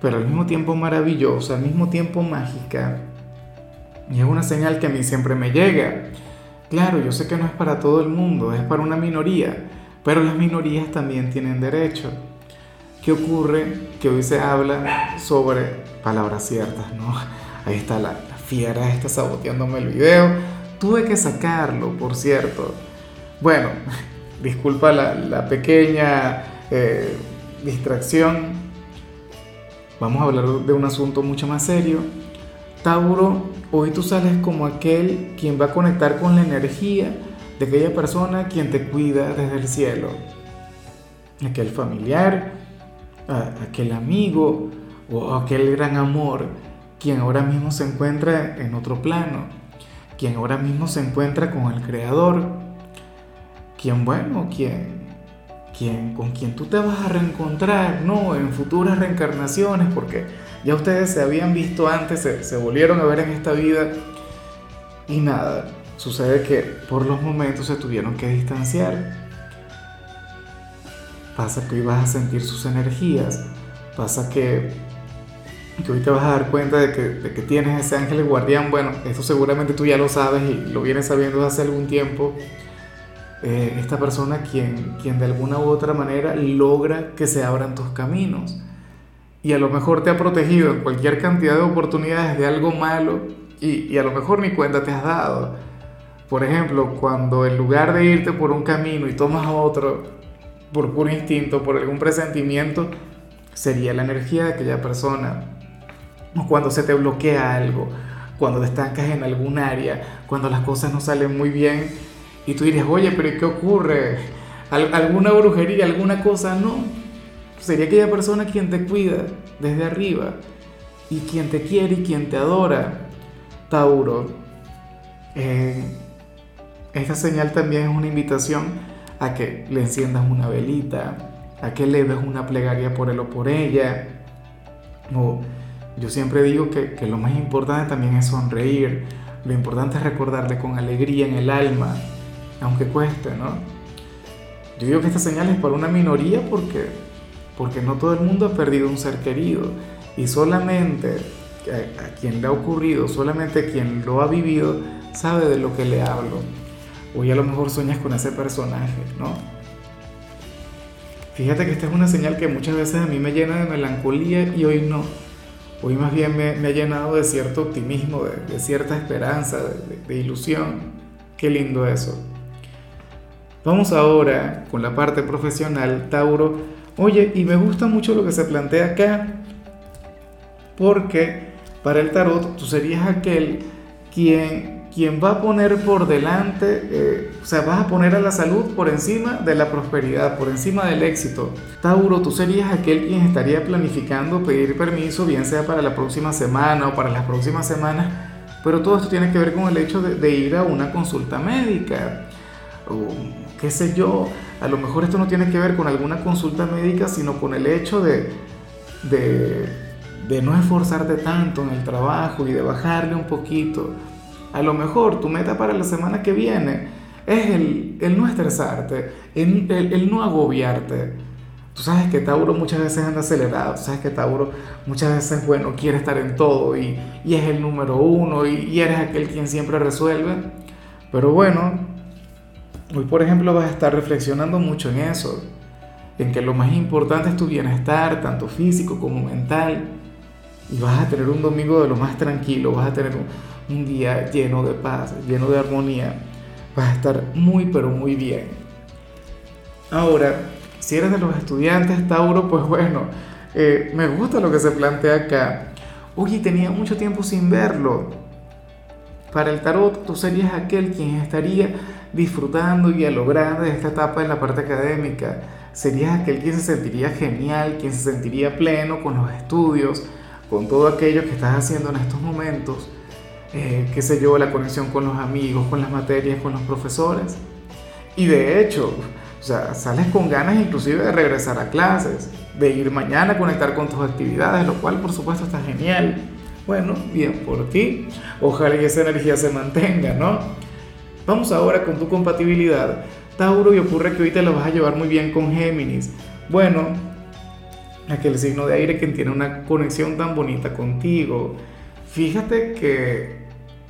pero al mismo tiempo maravillosa, al mismo tiempo mágica. Y es una señal que a mí siempre me llega. Claro, yo sé que no es para todo el mundo, es para una minoría, pero las minorías también tienen derecho. ¿Qué ocurre? Que hoy se habla sobre palabras ciertas, ¿no? Ahí está la, fiera, está saboteándome el video. Tuve que sacarlo, por cierto. Bueno, disculpa la, pequeña eh, distracción, Vamos a hablar de un asunto mucho más serio. Tauro, hoy tú sales como aquel quien va a conectar con la energía de aquella persona quien te cuida desde el cielo. Aquel familiar, aquel amigo o aquel gran amor quien ahora mismo se encuentra en otro plano, quien ahora mismo se encuentra con el Creador, quien bueno, quien con quien tú te vas a reencontrar, ¿no? En futuras reencarnaciones, porque ya ustedes se habían visto antes, se, volvieron a ver en esta vida y nada, sucede que por los momentos se tuvieron que distanciar. Pasa que hoy vas a sentir sus energías, pasa que, que hoy te vas a dar cuenta de que, de que tienes ese ángel guardián, bueno, eso seguramente tú ya lo sabes y lo vienes sabiendo desde hace algún tiempo eh, esta persona quien, quien de alguna u otra manera logra que se abran tus caminos. Y a lo mejor te ha protegido en cualquier cantidad de oportunidades de algo malo y, y a lo mejor ni cuenta te has dado. Por ejemplo, cuando en lugar de irte por un camino y tomas otro por puro instinto, por algún presentimiento, sería la energía de aquella persona. O cuando se te bloquea algo, cuando te estancas en algún área, cuando las cosas no salen muy bien, y tú dirías, oye, pero ¿qué ocurre? ¿Alguna brujería, alguna cosa? No. Sería aquella persona quien te cuida desde arriba y quien te quiere y quien te adora. Tauro. Eh, esta señal también es una invitación a que le enciendas una velita, a que le des una plegaria por él o por ella. Yo siempre digo que, que lo más importante también es sonreír. Lo importante es recordarle con alegría en el alma aunque cueste, ¿no? Yo digo que esta señal es para una minoría porque, porque no todo el mundo ha perdido un ser querido y solamente a, a quien le ha ocurrido, solamente quien lo ha vivido, sabe de lo que le hablo. Hoy a lo mejor sueñas con ese personaje, ¿no? Fíjate que esta es una señal que muchas veces a mí me llena de melancolía y hoy no. Hoy más bien me, me ha llenado de cierto optimismo, de, de cierta esperanza, de, de ilusión. Qué lindo eso. Vamos ahora con la parte profesional, Tauro. Oye, y me gusta mucho lo que se plantea acá, porque para el tarot tú serías aquel quien, quien va a poner por delante, eh, o sea, vas a poner a la salud por encima de la prosperidad, por encima del éxito. Tauro, tú serías aquel quien estaría planificando pedir permiso, bien sea para la próxima semana o para las próximas semanas, pero todo esto tiene que ver con el hecho de, de ir a una consulta médica o qué sé yo, a lo mejor esto no tiene que ver con alguna consulta médica, sino con el hecho de, de, no esforzarte tanto en el trabajo y de bajarle un poquito. A lo mejor tu meta para la semana que viene es el, el no estresarte, el, el, no agobiarte. Tú sabes que Tauro muchas veces anda acelerado, tú sabes que Tauro muchas veces, bueno, quiere estar en todo y, y es el número uno y, y eres aquel quien siempre resuelve. Pero bueno, Hoy, por ejemplo, vas a estar reflexionando mucho en eso, en que lo más importante es tu bienestar, tanto físico como mental, y vas a tener un domingo de lo más tranquilo, vas a tener un, día lleno de paz, lleno de armonía, vas a estar muy, pero muy bien. Ahora, si eres de los estudiantes, Tauro, pues bueno, eh, me gusta lo que se plantea acá. Oye, tenía mucho tiempo sin verlo. Para el tarot, tú serías aquel quien estaría disfrutando y logrando esta etapa en la parte académica. serías aquel quien se sentiría genial, quien se sentiría pleno con los estudios, con todo aquello que estás haciendo en estos momentos, eh, qué sé yo, la conexión con los amigos, con las materias, con los profesores. Y de hecho, o sea, sales con ganas inclusive de regresar a clases, de ir mañana a conectar con tus actividades, lo cual por supuesto está genial. Bueno, bien por ti. Ojalá que esa energía se mantenga, ¿no? Vamos ahora con tu compatibilidad. Tauro, y ocurre que hoy te lo vas a llevar muy bien con Géminis. Bueno, aquel signo de aire que tiene una conexión tan bonita contigo. Fíjate que,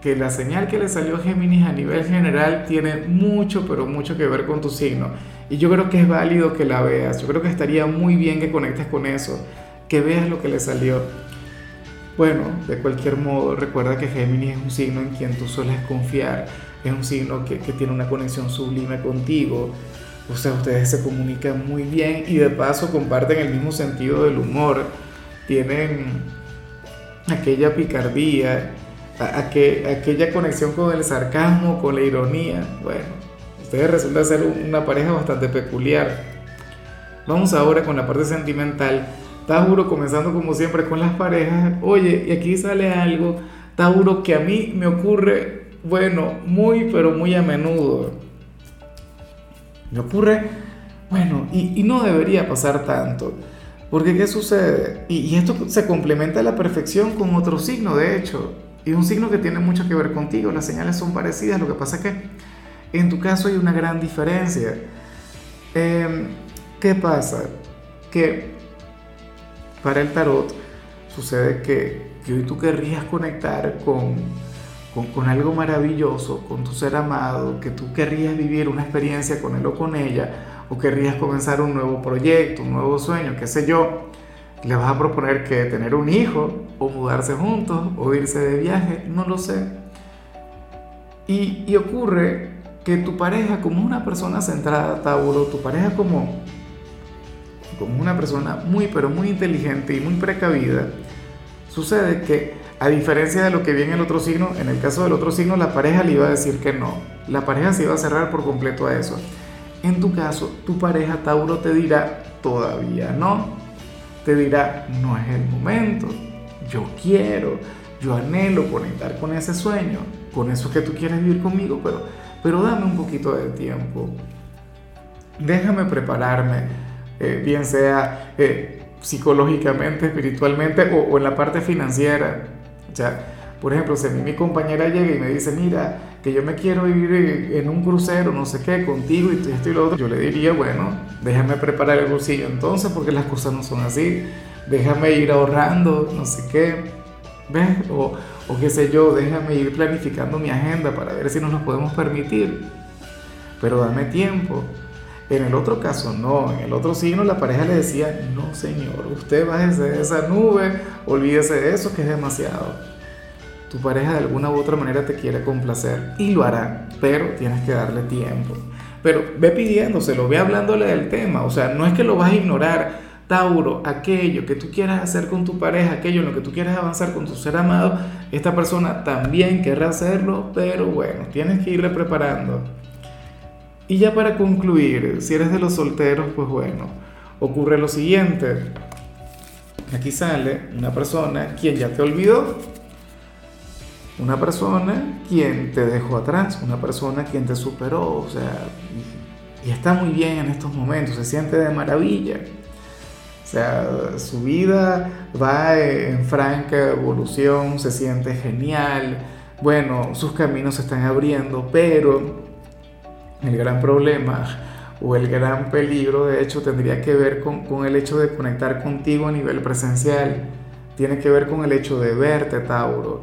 que la señal que le salió a Géminis a nivel general tiene mucho, pero mucho que ver con tu signo. Y yo creo que es válido que la veas. Yo creo que estaría muy bien que conectes con eso, que veas lo que le salió. Bueno, de cualquier modo, recuerda que Géminis es un signo en quien tú sueles confiar, es un signo que, que tiene una conexión sublime contigo, o sea, ustedes se comunican muy bien y de paso comparten el mismo sentido del humor, tienen aquella picardía, aquella conexión con el sarcasmo, con la ironía. Bueno, ustedes resultan ser una pareja bastante peculiar. Vamos ahora con la parte sentimental. Tauro, comenzando como siempre con las parejas. Oye, y aquí sale algo, Tauro, que a mí me ocurre, bueno, muy, pero muy a menudo me ocurre, bueno, y, no debería pasar tanto. Porque ¿qué sucede? Y, esto se complementa a la perfección con otro signo, de hecho. Y un signo que tiene mucho que ver contigo. Las señales son parecidas. Lo que pasa es que en tu caso hay una gran diferencia. Em, ¿Qué pasa? Que para el tarot sucede que, que hoy tú querrías conectar con con, algo maravilloso, con tu ser amado, que tú querrías vivir una experiencia con él o con ella, o querrías comenzar un nuevo proyecto, un nuevo sueño, qué sé yo, le vas a proponer que tener un hijo, o mudarse juntos, o irse de viaje, no lo sé. Y, y ocurre que tu pareja, como una persona centrada, Tauro, tu pareja como, como una persona muy, pero muy inteligente y muy precavida, sucede que a diferencia de lo que vi en el otro signo, en el caso del otro signo la pareja le iba a decir que no. La pareja se iba a cerrar por completo a eso. En tu caso, tu pareja Tauro te dirá todavía no. Te dirá no es el momento. Yo quiero, yo anhelo conectar con ese sueño, con eso que tú quieres vivir conmigo, pero, pero dame un poquito de tiempo. Déjame prepararme, eh, bien sea eh, psicológicamente, espiritualmente o, o en la parte financiera o sea, por ejemplo, si a mí mi compañera llega y me dice, mira, que yo me quiero ir en un crucero, no sé qué, contigo y esto y lo otro, yo le diría, bueno, déjame preparar el bolsillo entonces porque las cosas no son así, déjame ir ahorrando, no sé qué, ¿ves? O, o qué sé yo, déjame ir planificando mi agenda para ver si nos lo podemos permitir, pero dame tiempo. En el otro caso, no. En el otro signo, la pareja le decía: No, señor, usted bájese de esa nube, olvídese de eso, que es demasiado. Tu pareja de alguna u otra manera te quiere complacer y lo hará, pero tienes que darle tiempo. Pero ve pidiéndoselo, ve hablándole del tema. O sea, no es que lo vas a ignorar. Tauro, aquello que tú quieras hacer con tu pareja, aquello en lo que tú quieras avanzar con tu ser amado, esta persona también querrá hacerlo, pero bueno, tienes que irle preparando. Y ya para concluir, si eres de los solteros, pues bueno, ocurre lo siguiente. Aquí sale una persona quien ya te olvidó, una persona quien te dejó atrás, una persona quien te superó, o sea, y, está muy bien en estos momentos, se siente de maravilla. O sea, su vida va en franca evolución, se siente genial, bueno, sus caminos se están abriendo, pero el gran problema o el gran peligro, de hecho, tendría que ver con, el hecho de conectar contigo a nivel presencial. Tiene que ver con el hecho de verte, Tauro.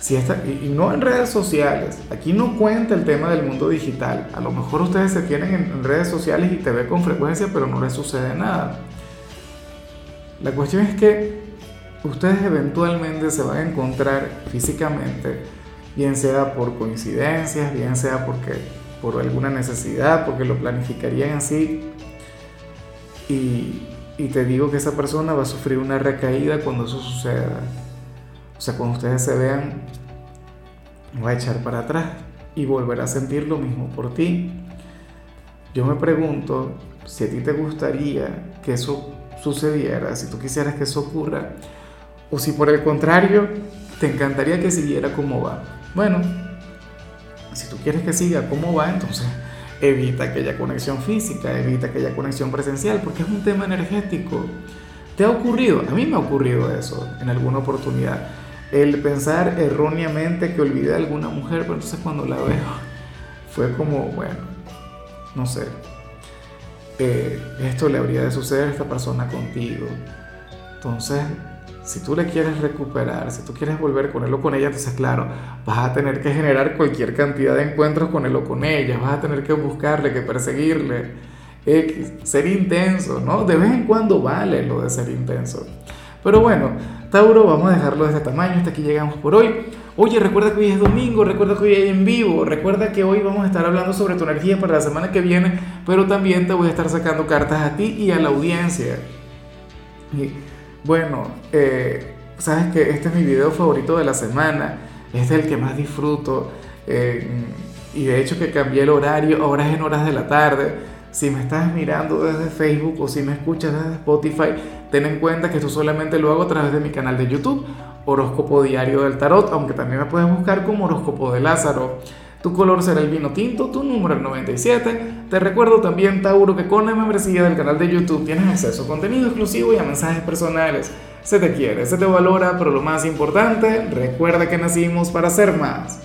Si y, no en redes sociales. Aquí no cuenta el tema del mundo digital. A lo mejor ustedes se tienen en, redes sociales y te ve con frecuencia, pero no les sucede nada. La cuestión es que ustedes eventualmente se van a encontrar físicamente, bien sea por coincidencias, bien sea porque por alguna necesidad, porque lo planificarían así. Y, te digo que esa persona va a sufrir una recaída cuando eso suceda. O sea, cuando ustedes se vean, va a echar para atrás y volverá a sentir lo mismo por ti. Yo me pregunto, si a ti te gustaría que eso sucediera, si tú quisieras que eso ocurra, o si por el contrario te encantaría que siguiera como va. Bueno, si tú quieres que siga como va, entonces evita aquella conexión física, evita aquella conexión presencial, porque es un tema energético. ¿Te ha ocurrido? A mí me ha ocurrido eso en alguna oportunidad. El pensar erróneamente que olvidé a alguna mujer, pero entonces cuando la veo fue como, bueno, no sé, eh, esto le habría de suceder a esta persona contigo. Entonces, si tú le quieres recuperar, si tú quieres volver con él o con ella, entonces claro, vas a tener que generar cualquier cantidad de encuentros con él o con ella, vas a tener que buscarle, que perseguirle, ser intenso, ¿no? De vez en cuando vale lo de ser intenso. Pero bueno, Tauro, vamos a dejarlo de este tamaño, hasta aquí llegamos por hoy. Oye, recuerda que hoy es domingo, recuerda que hoy hay en vivo, recuerda que hoy vamos a estar hablando sobre tu energía para la semana que viene, pero también te voy a estar sacando cartas a ti y a la audiencia. Bueno, eh, sabes que este es mi video favorito de la semana, este es el que más disfruto eh, y de hecho que cambié el horario, ahora es en horas de la tarde. Si me estás mirando desde Facebook o si me escuchas desde Spotify, ten en cuenta que esto solamente lo hago a través de mi canal de YouTube, Horóscopo Diario del Tarot, aunque también me puedes buscar como Horóscopo de Lázaro. Tu color será el vino tinto, tu número el 97. Te recuerdo también, Tauro, que con la membresía del canal de YouTube tienes acceso a contenido exclusivo y a mensajes personales. Se te quiere, se te valora, pero lo más importante, recuerda que nacimos para ser más.